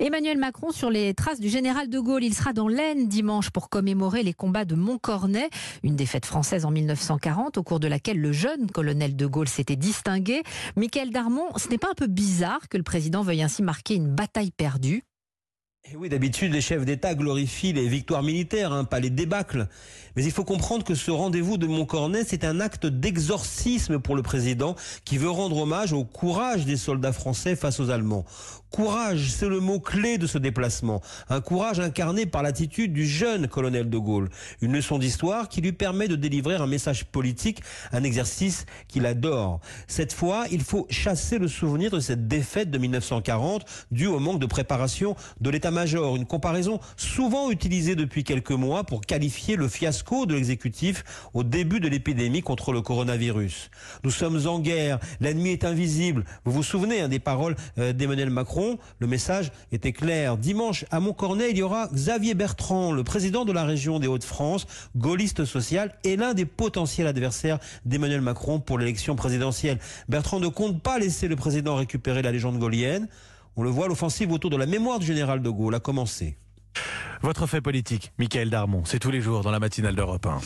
Emmanuel Macron sur les traces du général de Gaulle. Il sera dans l'Aisne dimanche pour commémorer les combats de Montcornet, une défaite française en 1940 au cours de laquelle le jeune colonel de Gaulle s'était distingué. Michael Darmon, ce n'est pas un peu bizarre que le président veuille ainsi marquer une bataille perdue? Et oui, d'habitude, les chefs d'État glorifient les victoires militaires, hein, pas les débâcles. Mais il faut comprendre que ce rendez-vous de Montcornet, c'est un acte d'exorcisme pour le président qui veut rendre hommage au courage des soldats français face aux Allemands. Courage, c'est le mot clé de ce déplacement. Un courage incarné par l'attitude du jeune colonel de Gaulle. Une leçon d'histoire qui lui permet de délivrer un message politique, un exercice qu'il adore. Cette fois, il faut chasser le souvenir de cette défaite de 1940 due au manque de préparation de l'état major une comparaison souvent utilisée depuis quelques mois pour qualifier le fiasco de l'exécutif au début de l'épidémie contre le coronavirus. Nous sommes en guerre, l'ennemi est invisible. Vous vous souvenez hein, des paroles euh, d'Emmanuel Macron? Le message était clair. Dimanche, à Montcornet, il y aura Xavier Bertrand, le président de la région des Hauts-de-France, gaulliste social et l'un des potentiels adversaires d'Emmanuel Macron pour l'élection présidentielle. Bertrand ne compte pas laisser le président récupérer la légende gaulienne. On le voit, l'offensive autour de la mémoire du général de Gaulle a commencé. Votre fait politique, Michael Darmon, c'est tous les jours dans la matinale d'Europe 1.